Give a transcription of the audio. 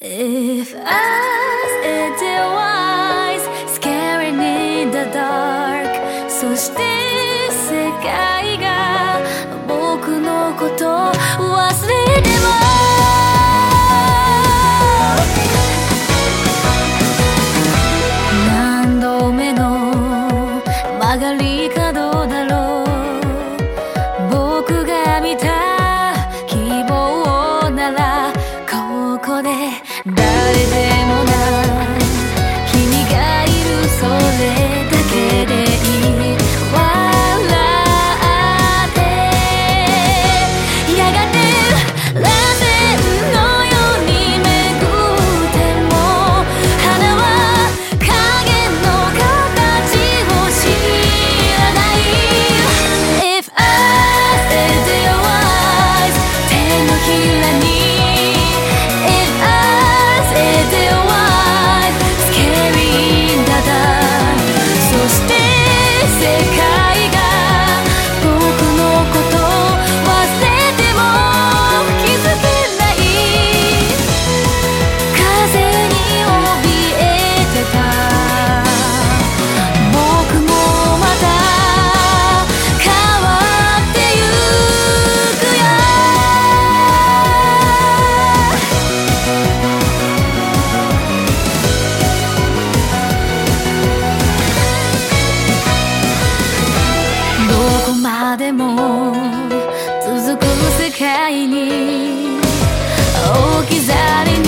If us it was scaring in the dark, そして世界がでも続く世界に置き去りに